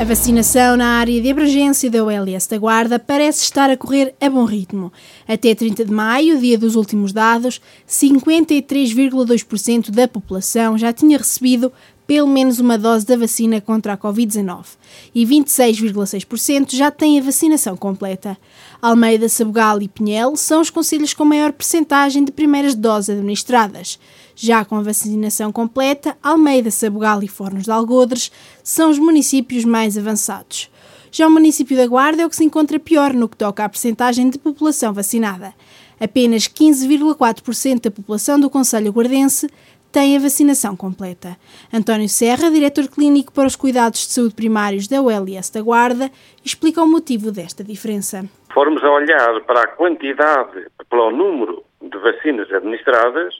A vacinação na área de abrangência da OLS da Guarda parece estar a correr a bom ritmo. Até 30 de maio, dia dos últimos dados, 53,2% da população já tinha recebido pelo menos uma dose da vacina contra a Covid-19 e 26,6% já têm a vacinação completa. Almeida, Sabugal e Pinhel são os conselhos com maior percentagem de primeiras doses administradas. Já com a vacinação completa, Almeida, Sabugal e Fornos de Algodres são os municípios mais avançados. Já o município da Guarda é o que se encontra pior no que toca à percentagem de população vacinada. Apenas 15,4% da população do Conselho Guardense tem a vacinação completa. António Serra, diretor clínico para os cuidados de saúde primários da ULS da Guarda, explica o motivo desta diferença. Formos a olhar para a quantidade, pelo número de vacinas administradas,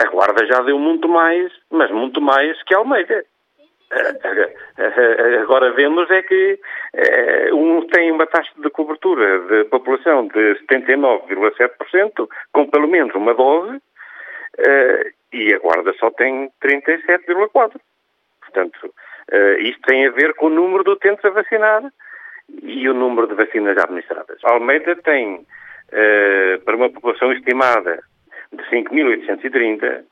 a Guarda já deu muito mais, mas muito mais que a Almeida. Agora vemos é que eh, um tem uma taxa de cobertura de população de 79,7%, com pelo menos uma dose, eh, e a Guarda só tem 37,4%. Portanto, uh, isto tem a ver com o número de utentes a vacinar e o número de vacinas administradas. A Almeida tem, uh, para uma população estimada de 5.830,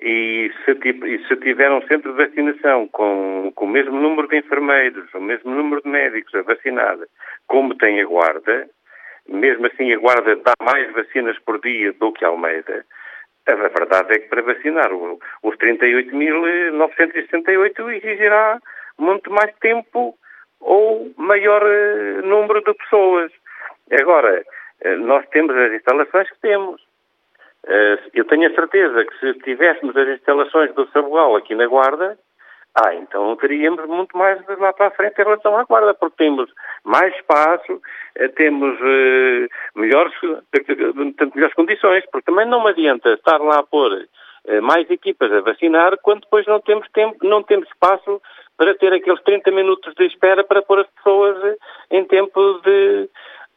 e se, e se tiver um centro de vacinação com, com o mesmo número de enfermeiros, o mesmo número de médicos a vacinar, como tem a Guarda, mesmo assim a Guarda dá mais vacinas por dia do que a Almeida, a verdade é que para vacinar os 38.968 exigirá muito mais tempo ou maior eh, número de pessoas. Agora, eh, nós temos as instalações que temos. Eh, eu tenho a certeza que se tivéssemos as instalações do Sabugal aqui na Guarda, ah, então teríamos muito mais lá para a frente em relação à guarda, porque temos mais espaço, eh, temos uh, melhores, tanto melhores condições, porque também não me adianta estar lá a pôr mais equipas a vacinar quando depois não temos tempo, não temos espaço para ter aqueles 30 minutos de espera para pôr as pessoas em tempo de,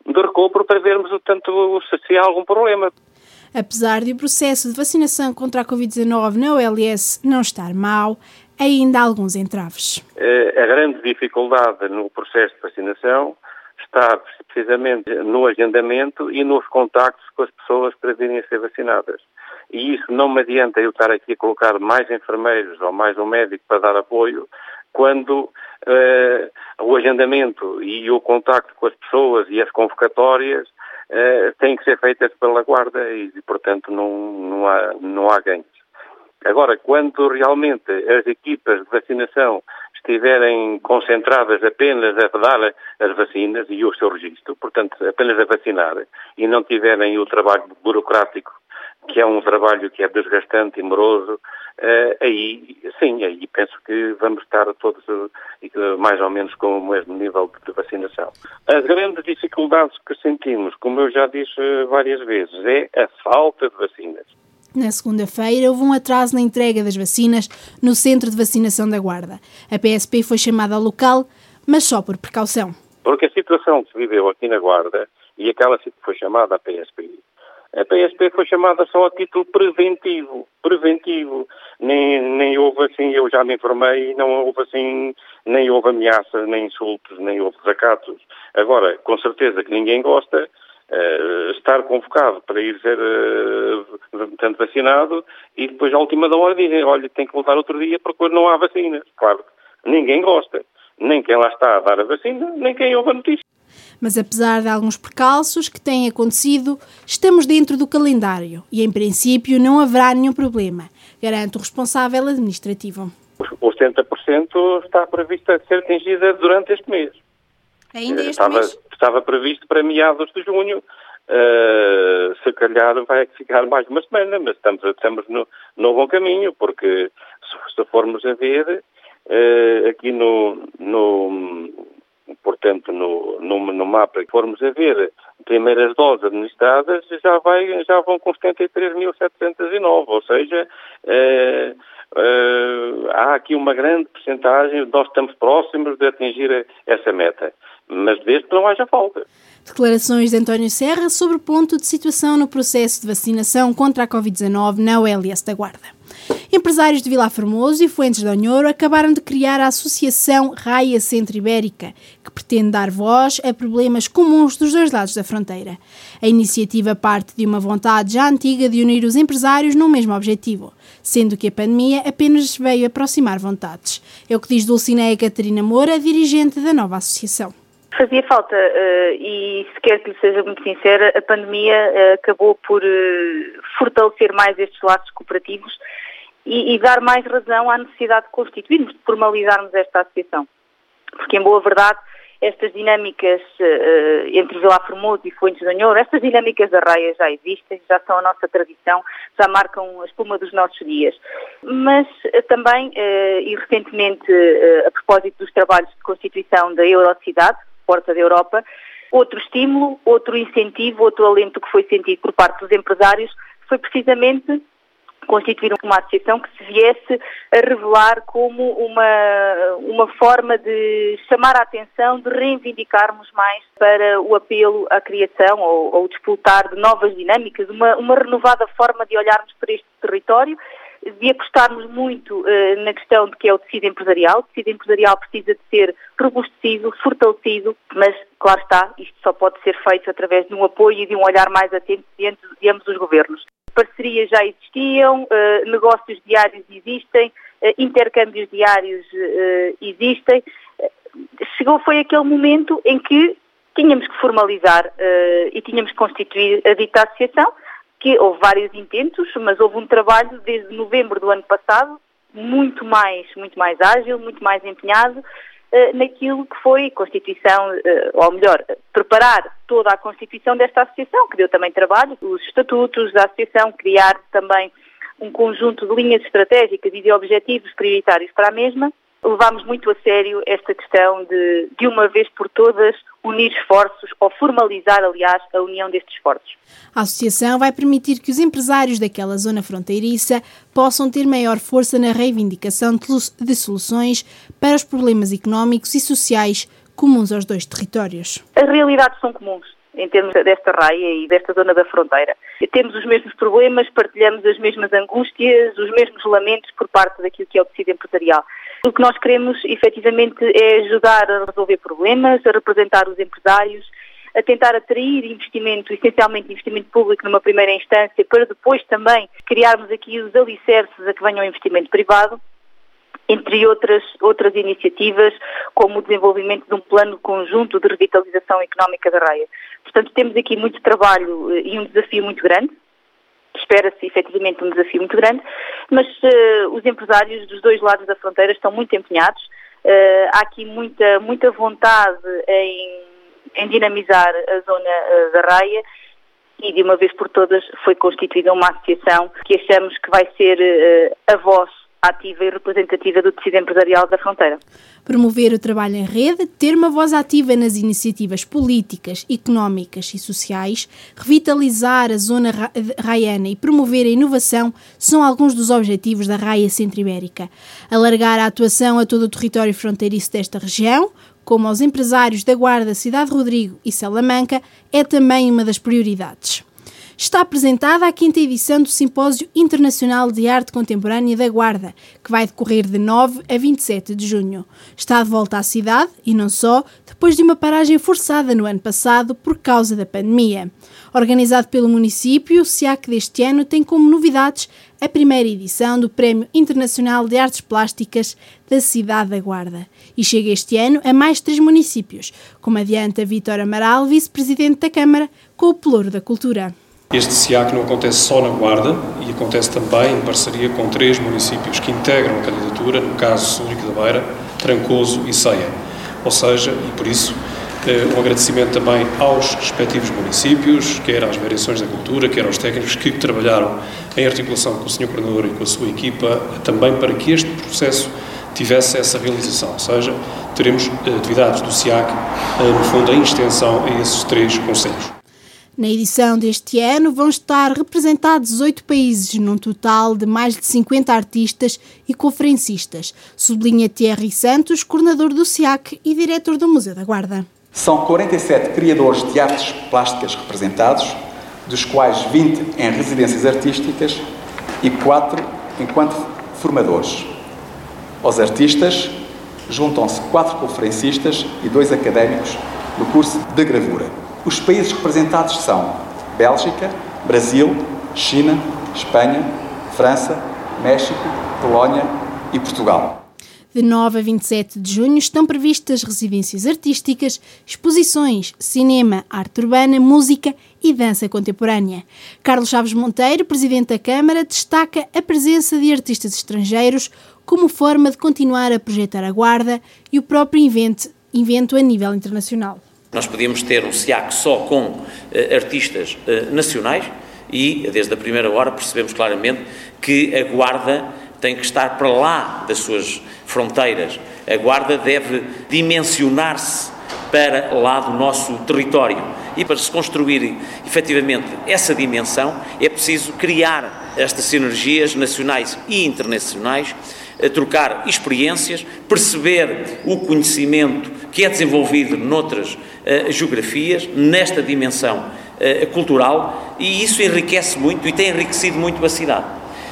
de para vermos o tanto se há algum problema. Apesar de o processo de vacinação contra a Covid-19 na OLS não estar mau, ainda há alguns entraves. Eh, a grande dificuldade no processo de vacinação está precisamente no agendamento e nos contactos com as pessoas para virem a ser vacinadas. E isso não me adianta eu estar aqui a colocar mais enfermeiros ou mais um médico para dar apoio, quando uh, o agendamento e o contacto com as pessoas e as convocatórias uh, têm que ser feitas pela guarda e, portanto, não, não, há, não há ganhos. Agora, quando realmente as equipas de vacinação estiverem concentradas apenas a dar as vacinas e o seu registro, portanto, apenas a vacinar, e não tiverem o trabalho burocrático, que é um trabalho que é desgastante e moroso, eh, aí, sim, aí penso que vamos estar todos eh, mais ou menos com o mesmo nível de vacinação. As grandes dificuldades que sentimos, como eu já disse várias vezes, é a falta de vacinas. Na segunda-feira, houve um atraso na entrega das vacinas no Centro de Vacinação da Guarda. A PSP foi chamada ao local, mas só por precaução. Porque a situação que se viveu aqui na Guarda e aquela que foi chamada a PSP, a PSP foi chamada só a título preventivo. Preventivo. Nem, nem houve assim, eu já me informei, não houve assim, nem houve ameaças, nem insultos, nem houve desacatos. Agora, com certeza que ninguém gosta Uh, estar convocado para ir ser uh, tanto vacinado e depois à última da hora dizem, olha, tem que voltar outro dia porque não há vacina. Claro, ninguém gosta. Nem quem lá está a dar a vacina, nem quem ouve a notícia. Mas apesar de alguns percalços que têm acontecido, estamos dentro do calendário e, em princípio, não haverá nenhum problema, garante o responsável administrativo. Os 70% está previsto a ser atingida durante este mês. Ainda este estava, mês? Estava previsto para meados de junho. Uh, se calhar vai ficar mais uma semana, mas estamos, estamos no, no bom caminho, porque se, se formos a ver uh, aqui no, no portanto, no, no, no mapa que formos a ver, primeiras doses administradas já, vai, já vão com 73.709, ou seja, uh, uh, há aqui uma grande percentagem, nós estamos próximos de atingir essa meta. Mas desde que não haja falta. Declarações de António Serra sobre o ponto de situação no processo de vacinação contra a Covid-19 na OLS da Guarda. Empresários de Vila Formoso e Fuentes de Onhoro acabaram de criar a Associação Raia Centro Ibérica, que pretende dar voz a problemas comuns dos dois lados da fronteira. A iniciativa parte de uma vontade já antiga de unir os empresários num mesmo objetivo, sendo que a pandemia apenas veio aproximar vontades. É o que diz Dulcineia Catarina Moura, dirigente da nova associação. Fazia falta uh, e, se quer que lhe seja muito sincera, a pandemia uh, acabou por uh, fortalecer mais estes laços cooperativos e, e, dar mais razão à necessidade de constituirmos, de formalizarmos esta associação. Porque, em boa verdade, estas dinâmicas entre Vila Formoso e Fuentes de Anhor, estas dinâmicas da raia já existem, já são a nossa tradição, já marcam a espuma dos nossos dias. Mas também, e recentemente, a propósito dos trabalhos de constituição da Eurocidade, porta da Europa. Outro estímulo, outro incentivo, outro alento que foi sentido por parte dos empresários foi precisamente constituir uma associação que se viesse a revelar como uma, uma forma de chamar a atenção, de reivindicarmos mais para o apelo à criação ou, ou disputar de novas dinâmicas, uma, uma renovada forma de olharmos para este território de apostarmos muito uh, na questão de que é o tecido empresarial. O tecido empresarial precisa de ser robustecido, fortalecido, mas, claro está, isto só pode ser feito através de um apoio e de um olhar mais atento de, de ambos os governos. Parcerias já existiam, uh, negócios diários existem, uh, intercâmbios diários existem. chegou, foi aquele momento em que tínhamos que formalizar e tínhamos que constituir a dita associação, que houve vários intentos, mas houve um trabalho desde novembro do ano passado, muito mais, muito mais ágil, muito mais empenhado uh, naquilo que foi constituição, uh, ou melhor, preparar toda a constituição desta associação, que deu também trabalho, os estatutos da associação, criar também um conjunto de linhas estratégicas e de objetivos prioritários para a mesma, levámos muito a sério esta questão de, de uma vez por todas, unir esforços ou formalizar, aliás, a união destes esforços. A associação vai permitir que os empresários daquela zona fronteiriça possam ter maior força na reivindicação de soluções para os problemas económicos e sociais comuns aos dois territórios. As realidades são comuns em termos desta raia e desta zona da fronteira. Temos os mesmos problemas, partilhamos as mesmas angústias, os mesmos lamentos por parte daquilo que é o tecido empresarial. O que nós queremos, efetivamente, é ajudar a resolver problemas, a representar os empresários, a tentar atrair investimento, essencialmente investimento público numa primeira instância, para depois também criarmos aqui os alicerces a que venha o investimento privado, entre outras, outras iniciativas, como o desenvolvimento de um plano conjunto de revitalização económica da raia. Portanto, temos aqui muito trabalho eh, e um desafio muito grande, espera-se efetivamente um desafio muito grande, mas uh, os empresários dos dois lados da fronteira estão muito empenhados. Uh, há aqui muita, muita vontade em, em dinamizar a zona uh, da raia e de uma vez por todas foi constituída uma associação que achamos que vai ser a voz ativa e representativa do tecido empresarial da fronteira. Promover o trabalho em rede, ter uma voz ativa nas iniciativas políticas, económicas e sociais, revitalizar a zona raiana e promover a inovação são alguns dos objetivos da Raia Centro-Ibérica. Alargar a atuação a todo o território fronteiriço desta região, como aos empresários da Guarda, Cidade Rodrigo e Salamanca, é também uma das prioridades está apresentada a quinta edição do Simpósio Internacional de Arte Contemporânea da Guarda, que vai decorrer de 9 a 27 de junho. Está de volta à cidade, e não só, depois de uma paragem forçada no ano passado por causa da pandemia. Organizado pelo município, o SIAC deste ano tem como novidades a primeira edição do Prémio Internacional de Artes Plásticas da cidade da Guarda. E chega este ano a mais três municípios, como adianta Vítor Amaral, vice-presidente da Câmara, com o Pelouro da Cultura. Este SIAC não acontece só na Guarda e acontece também em parceria com três municípios que integram a candidatura, no caso Súrico da Beira, Trancoso e Ceia. Ou seja, e por isso, eh, um agradecimento também aos respectivos municípios, quer às variações da cultura, quer aos técnicos que trabalharam em articulação com o Sr. Coordenador e com a sua equipa, também para que este processo tivesse essa realização. Ou seja, teremos eh, atividades do SIAC, eh, no fundo, em extensão a esses três conselhos. Na edição deste ano vão estar representados oito países, num total de mais de 50 artistas e conferencistas, sublinha Thierry Santos, coordenador do SIAC e diretor do Museu da Guarda. São 47 criadores de artes plásticas representados, dos quais 20 em residências artísticas e 4 enquanto formadores. Aos artistas juntam-se quatro conferencistas e dois académicos no curso de gravura. Os países representados são Bélgica, Brasil, China, Espanha, França, México, Polónia e Portugal. De 9 a 27 de junho estão previstas residências artísticas, exposições, cinema, arte urbana, música e dança contemporânea. Carlos Chaves Monteiro, presidente da Câmara, destaca a presença de artistas estrangeiros como forma de continuar a projetar a Guarda e o próprio invento, invento a nível internacional. Nós podíamos ter um SIAC só com uh, artistas uh, nacionais e, desde a primeira hora, percebemos claramente que a Guarda tem que estar para lá das suas fronteiras. A Guarda deve dimensionar-se para lá do nosso território. E para se construir efetivamente essa dimensão, é preciso criar estas sinergias nacionais e internacionais, trocar experiências, perceber o conhecimento que é desenvolvido noutras uh, geografias, nesta dimensão uh, cultural, e isso enriquece muito e tem enriquecido muito a cidade.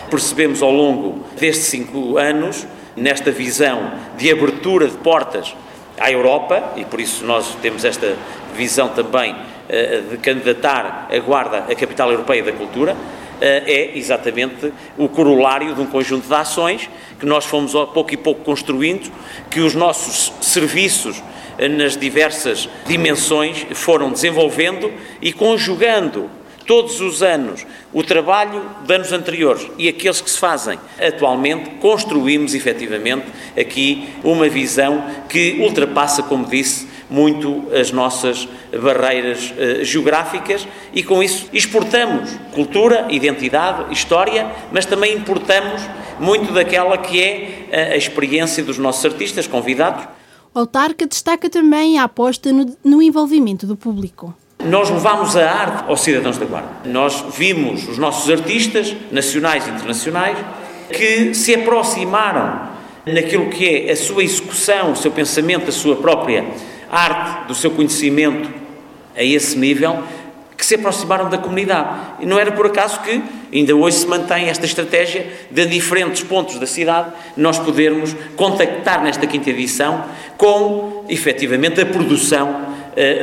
Percebemos ao longo destes cinco anos, nesta visão de abertura de portas à Europa, e por isso nós temos esta visão também eh, de candidatar a Guarda à Capital Europeia da Cultura, é exatamente o corolário de um conjunto de ações que nós fomos pouco e pouco construindo, que os nossos serviços eh, nas diversas dimensões foram desenvolvendo e conjugando todos os anos o trabalho de anos anteriores e aqueles que se fazem atualmente, construímos efetivamente aqui uma visão que ultrapassa, como disse, muito as nossas barreiras uh, geográficas e com isso exportamos cultura, identidade, história, mas também importamos muito daquela que é a, a experiência dos nossos artistas convidados. O autarca destaca também a aposta no, no envolvimento do público. Nós levamos a arte aos cidadãos da Guarda. Nós vimos os nossos artistas, nacionais e internacionais, que se aproximaram naquilo que é a sua execução, o seu pensamento, a sua própria arte, do seu conhecimento a esse nível, que se aproximaram da comunidade. E não era por acaso que ainda hoje se mantém esta estratégia de diferentes pontos da cidade nós podermos contactar nesta quinta edição com, efetivamente, a produção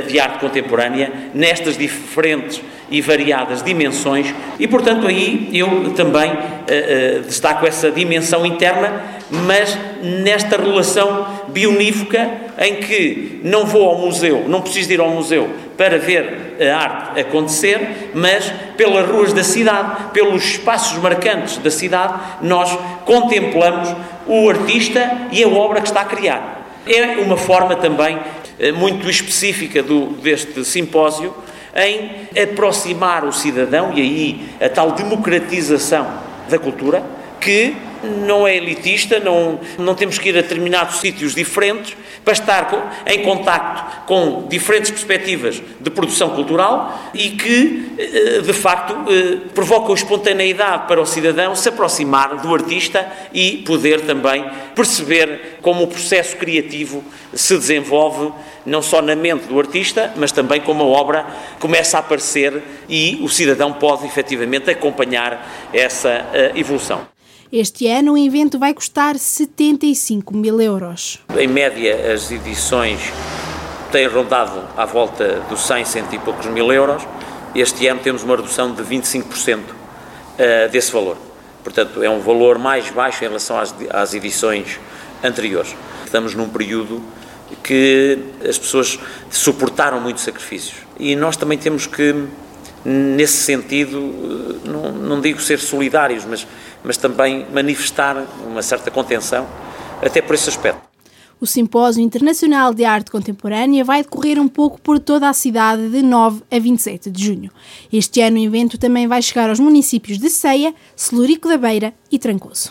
de arte contemporânea nestas diferentes e variadas dimensões e, portanto, aí eu também uh, uh, destaco essa dimensão interna, mas nesta relação bionívoca em que não vou ao museu, não preciso ir ao museu para ver a arte acontecer, mas pelas ruas da cidade, pelos espaços marcantes da cidade, nós contemplamos o artista e a obra que está a criar. É uma forma também eh, muito específica do, deste simpósio em aproximar o cidadão e aí a tal democratização da cultura que não é elitista, não, não temos que ir a determinados sítios diferentes para estar com, em contacto com diferentes perspectivas de produção cultural e que, eh, de facto, eh, provoca espontaneidade para o cidadão se aproximar do artista e poder também perceber como o processo criativo se desenvolve não só na mente do artista, mas também como a obra começa a aparecer e o cidadão pode efetivamente acompanhar essa eh, evolução. Este ano o evento vai custar 75 mil euros. Em média, as edições têm rondado à volta dos 100, 100 e poucos mil euros. Este ano temos uma redução de 25% eh, desse valor. Portanto, é um valor mais baixo em relação às, edições anteriores. Estamos num período que as pessoas suportaram muitos sacrifícios. E nós também temos que, nesse sentido, não, não digo ser solidários, mas mas também manifestar uma certa contenção, até por esse aspecto. O Simpósio Internacional de Arte Contemporânea vai decorrer um pouco por toda a cidade de 9 a 27 de junho. Este ano o evento também vai chegar aos municípios de Ceia, Celurico da Beira e Trancoso.